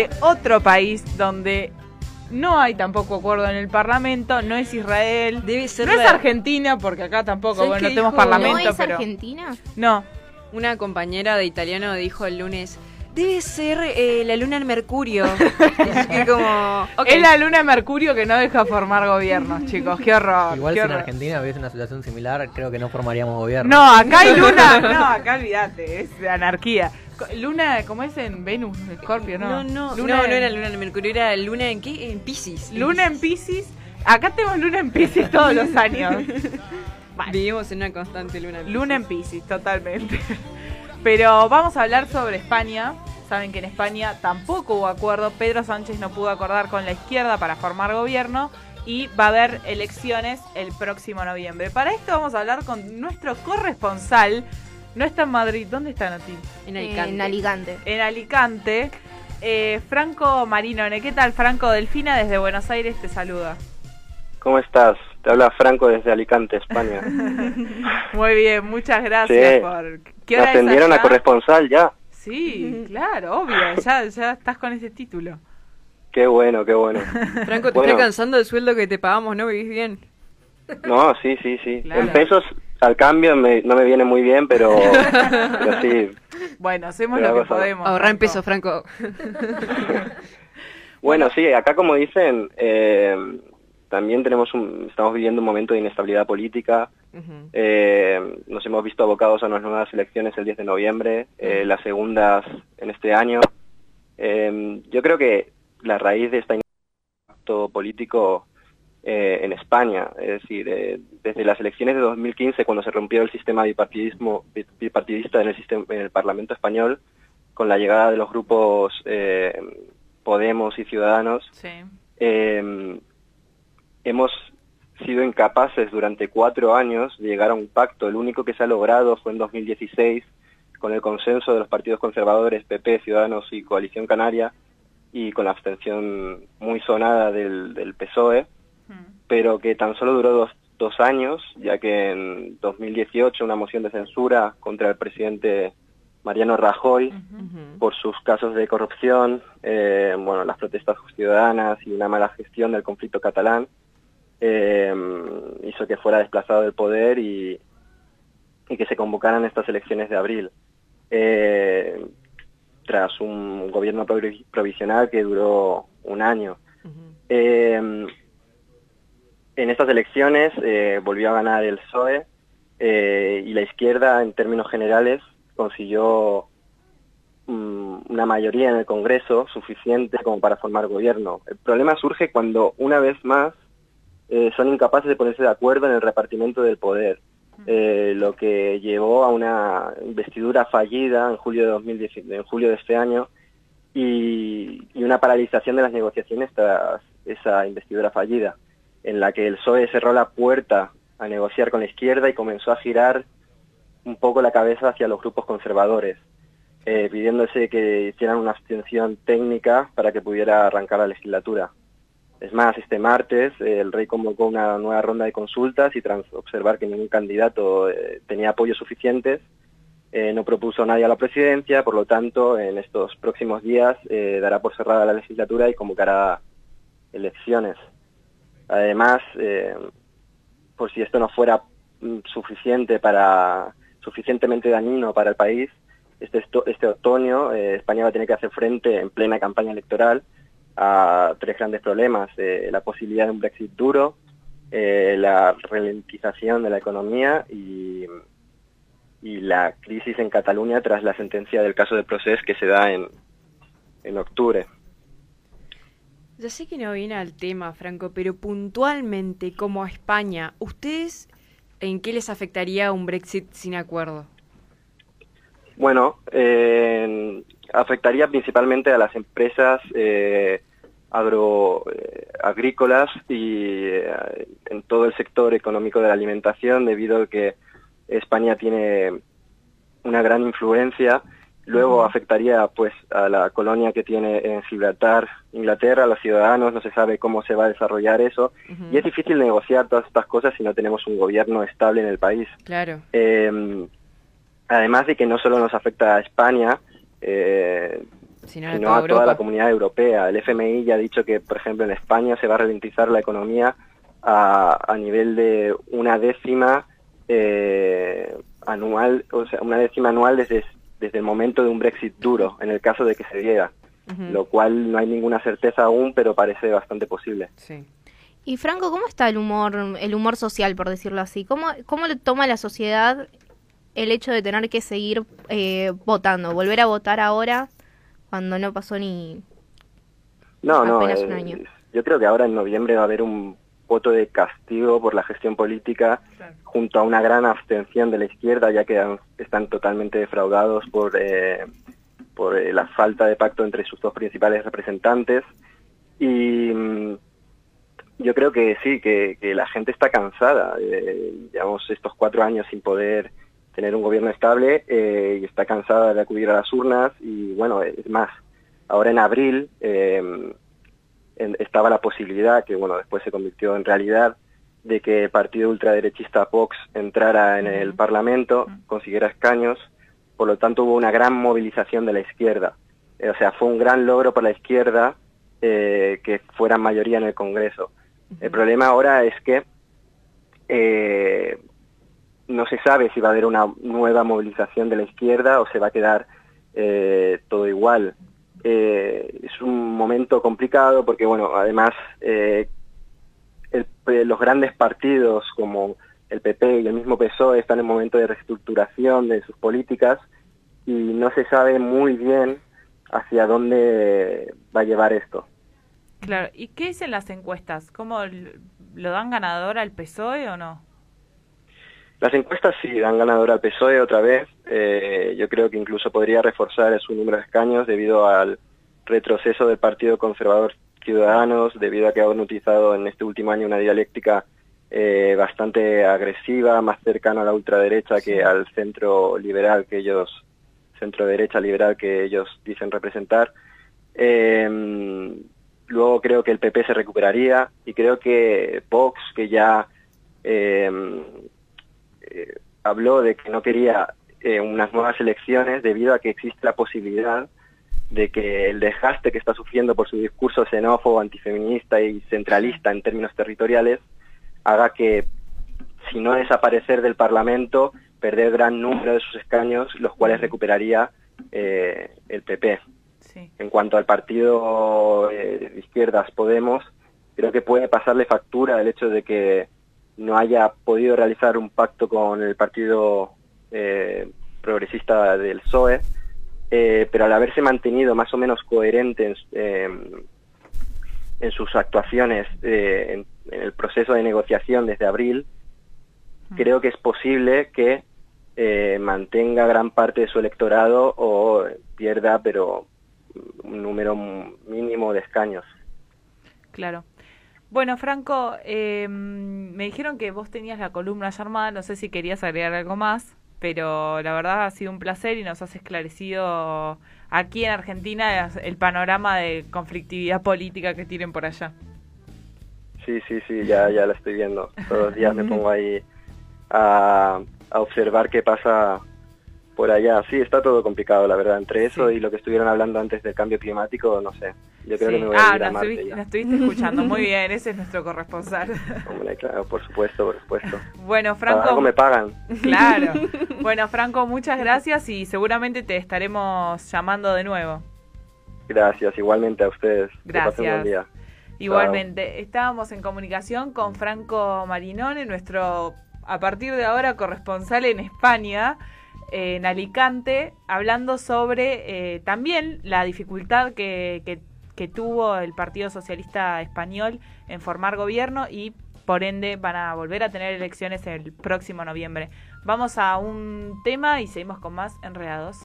de otro país donde no hay tampoco acuerdo en el Parlamento, no es Israel, Debe ser no es Argentina, porque acá tampoco, ¿Sabes bueno, qué tenemos dijo? Parlamento, ¿No es pero... Argentina? No, Una compañera de italiano dijo el lunes, debe ser eh, la luna en Mercurio. Así que como, ok. es la luna de Mercurio que no deja formar gobiernos, chicos, qué horror. Igual qué si en horror. Argentina hubiese una situación similar, creo que no formaríamos gobierno. No, acá hay luna, no, acá olvídate, es anarquía. Luna, ¿cómo es en Venus, Scorpio, no? no, no, Luna no, no en- era luna en Mercurio, era luna en qué? En Pisces. Luna en Pisces. Acá tenemos luna en Pisces todos los años. Vale. Vivimos en una constante luna en Piscis. Luna en Pisces, totalmente. Pero vamos a hablar sobre España. Saben que en España tampoco hubo acuerdo. Pedro Sánchez no pudo acordar con la izquierda para formar gobierno. Y va a haber elecciones el próximo noviembre. Para esto vamos a hablar con nuestro corresponsal. No está en Madrid. ¿Dónde está Nati? En Alicante. En Alicante. En Alicante. Eh, Franco Marinone. ¿Qué tal, Franco? Delfina desde Buenos Aires te saluda. ¿Cómo estás? Te habla Franco desde Alicante, España. Muy bien, muchas gracias Sí. por... ¿Qué hora ascendieron a corresponsal ya. Sí, claro, obvio, ya, ya estás con ese título. Qué bueno, qué bueno. Franco, te Bueno. está cansando el sueldo que te pagamos, ¿no? ¿Vivís bien? No, sí, sí, sí. Claro. En pesos al cambio me- no me viene muy bien, pero, pero sí. Bueno, hacemos Pero lo que podemos. Ahorrar en Franco. pesos, Franco. Bueno, sí, acá como dicen, eh, también tenemos un, estamos viviendo un momento de inestabilidad política. Eh, nos hemos visto abocados a unas nuevas elecciones el 10 de noviembre, eh, las segundas en este año. Eh, yo creo que la raíz de este impacto político eh, en España, es decir, eh, desde las elecciones de 2015, cuando se rompió el sistema bipartidismo, bi- bipartidista en el, sistema, en el Parlamento español, con la llegada de los grupos eh, Podemos y Ciudadanos, Sí. eh, hemos sido incapaces durante cuatro años de llegar a un pacto. El único que se ha logrado fue en 2016 con el consenso de los partidos conservadores, PP, Ciudadanos y Coalición Canaria, y con la abstención muy sonada del, del PSOE. Pero que tan solo duró dos, dos años, ya que en 2018 una moción de censura contra el presidente Mariano Rajoy por sus casos de corrupción, eh, bueno, las protestas ciudadanas y una mala gestión del conflicto catalán, eh, hizo que fuera desplazado del poder y, y que se convocaran estas elecciones de abril. Eh, tras un gobierno provi- provisional que duró un año. Eh, en estas elecciones eh, volvió a ganar el PSOE eh, y la izquierda, en términos generales, consiguió mm, una mayoría en el Congreso suficiente como para formar gobierno. El problema surge cuando, una vez más, eh, son incapaces de ponerse de acuerdo en el repartimiento del poder, eh, lo que llevó a una investidura fallida en julio de, 2010, en julio de este año y, y una paralización de las negociaciones tras esa investidura fallida, en la que el PSOE cerró la puerta a negociar con la izquierda y comenzó a girar un poco la cabeza hacia los grupos conservadores, eh, pidiéndose que hicieran una abstención técnica para que pudiera arrancar la legislatura. Es más, este martes eh, el rey convocó una nueva ronda de consultas y tras observar que ningún candidato eh, tenía apoyos suficientes, no propuso a nadie a la presidencia, por lo tanto, en estos próximos días dará por cerrada la legislatura y convocará elecciones. Además, eh, por si esto no fuera mm, suficiente para suficientemente dañino para el país, este, este otoño eh, España va a tener que hacer frente en plena campaña electoral a tres grandes problemas. eh, la posibilidad de un Brexit duro, la ralentización de la economía y, la crisis en Cataluña tras la sentencia del caso de Procés que se da en octubre. Ya sé que no viene al tema, Franco, pero puntualmente, como a España, ¿ustedes en qué les afectaría un Brexit sin acuerdo? Bueno, eh, afectaría principalmente a las empresas eh, eh, agrícolas y eh, en todo el sector económico de la alimentación, debido a que España tiene una gran influencia. Luego afectaría pues a la colonia que tiene en Gibraltar, Inglaterra, a los ciudadanos, no se sabe cómo se va a desarrollar eso. Y es difícil negociar todas estas cosas si no tenemos un gobierno estable en el país. Claro. Eh, además de que no solo nos afecta a España, eh, sino, sino a toda la comunidad europea. El FMI ya ha dicho que, por ejemplo, en España se va a ralentizar la economía a, a nivel de una décima eh, anual, o sea, una décima anual desde, desde el momento de un Brexit duro, en el caso de que se diera, lo cual no hay ninguna certeza aún, pero parece bastante posible. Sí. Y Franco, ¿cómo está el humor, el humor social, por decirlo así? ¿Cómo, cómo le toma la sociedad el hecho de tener que seguir eh, votando, volver a votar ahora cuando no pasó ni No, no, apenas un eh, año? yo creo que ahora en noviembre va a haber un voto de castigo por la gestión política Claro. junto a una gran abstención de la izquierda, ya que han- están totalmente defraudados por, eh, por eh, la falta de pacto entre sus dos principales representantes. Y mm, yo creo que sí, que, que la gente está cansada. eh, llevamos estos cuatro años sin poder tener un gobierno estable eh, y está cansada de acudir a las urnas. Y bueno, es más, ahora en abril eh, estaba la posibilidad, que bueno, después se convirtió en realidad, de que el partido ultraderechista Vox entrara en el Parlamento, consiguiera escaños, por lo tanto hubo una gran movilización de la izquierda. Eh, o sea, fue un gran logro para la izquierda eh, que fuera mayoría en el Congreso. El problema ahora es que eh, no se sabe si va a haber una nueva movilización de la izquierda o se va a quedar todo igual. Eh, es un momento complicado porque, bueno, además eh, el- eh, los grandes partidos como el PP y el mismo PSOE están en momento de reestructuración de sus políticas y no se sabe muy bien hacia dónde va a llevar esto. Claro, ¿y qué dicen las encuestas? ¿Cómo lo dan ganador al PSOE o no? Las encuestas sí dan ganador al PSOE otra vez. Eh, yo creo que incluso podría reforzar su número de escaños debido al retroceso del Partido Conservador Ciudadanos, debido a que han utilizado en este último año una dialéctica eh, bastante agresiva, más cercana a la ultraderecha que al centro liberal que ellos, centro derecha liberal que ellos dicen representar. Eh, luego creo que el PP se recuperaría y creo que Vox, que ya eh, eh, habló de que no quería eh, unas nuevas elecciones debido a que existe la posibilidad de que el desgaste que está sufriendo por su discurso xenófobo, antifeminista y centralista en términos territoriales haga que, si no desaparecer del Parlamento, perder gran número de sus escaños, los cuales recuperaría eh, el PP. Sí. En cuanto al partido eh, de izquierdas Podemos, creo que puede pasarle factura el hecho de que no haya podido realizar un pacto con el partido eh, progresista del PSOE, eh, pero al haberse mantenido más o menos coherente en, eh, en sus actuaciones eh, en, en el proceso de negociación desde abril, creo que es posible que eh, mantenga gran parte de su electorado o pierda, pero un número mínimo de escaños. Claro. Bueno, Franco, eh, me dijeron que vos tenías la columna ya armada, no sé si querías agregar algo más, pero la verdad ha sido un placer y nos has esclarecido aquí en Argentina el panorama de conflictividad política que tienen por allá. Sí, sí, sí, ya, ya la estoy viendo. Todos los días me pongo ahí a, a observar qué pasa por allá. Sí, está todo complicado, la verdad. Entre eso Sí. y lo que estuvieron hablando antes del cambio climático, no sé. Yo creo Sí. que me voy a Ah, ir a nos, Marte estuviste, ya. nos estuviste escuchando. Muy bien, ese es nuestro corresponsal. Hombre, claro, por supuesto, por supuesto. Bueno, Para algo Franco, me pagan. claro. Bueno, Franco, muchas gracias y seguramente te estaremos llamando de nuevo. Gracias, igualmente a ustedes. Que pasen un Gracias. buen día. Igualmente, estábamos en comunicación con Franco Marinone, nuestro, a partir de ahora, corresponsal en España, en Alicante, hablando sobre eh, también la dificultad que, que, que tuvo el Partido Socialista Español en formar gobierno y por ende van a volver a tener elecciones el próximo noviembre. Vamos a un tema y seguimos con más enredados.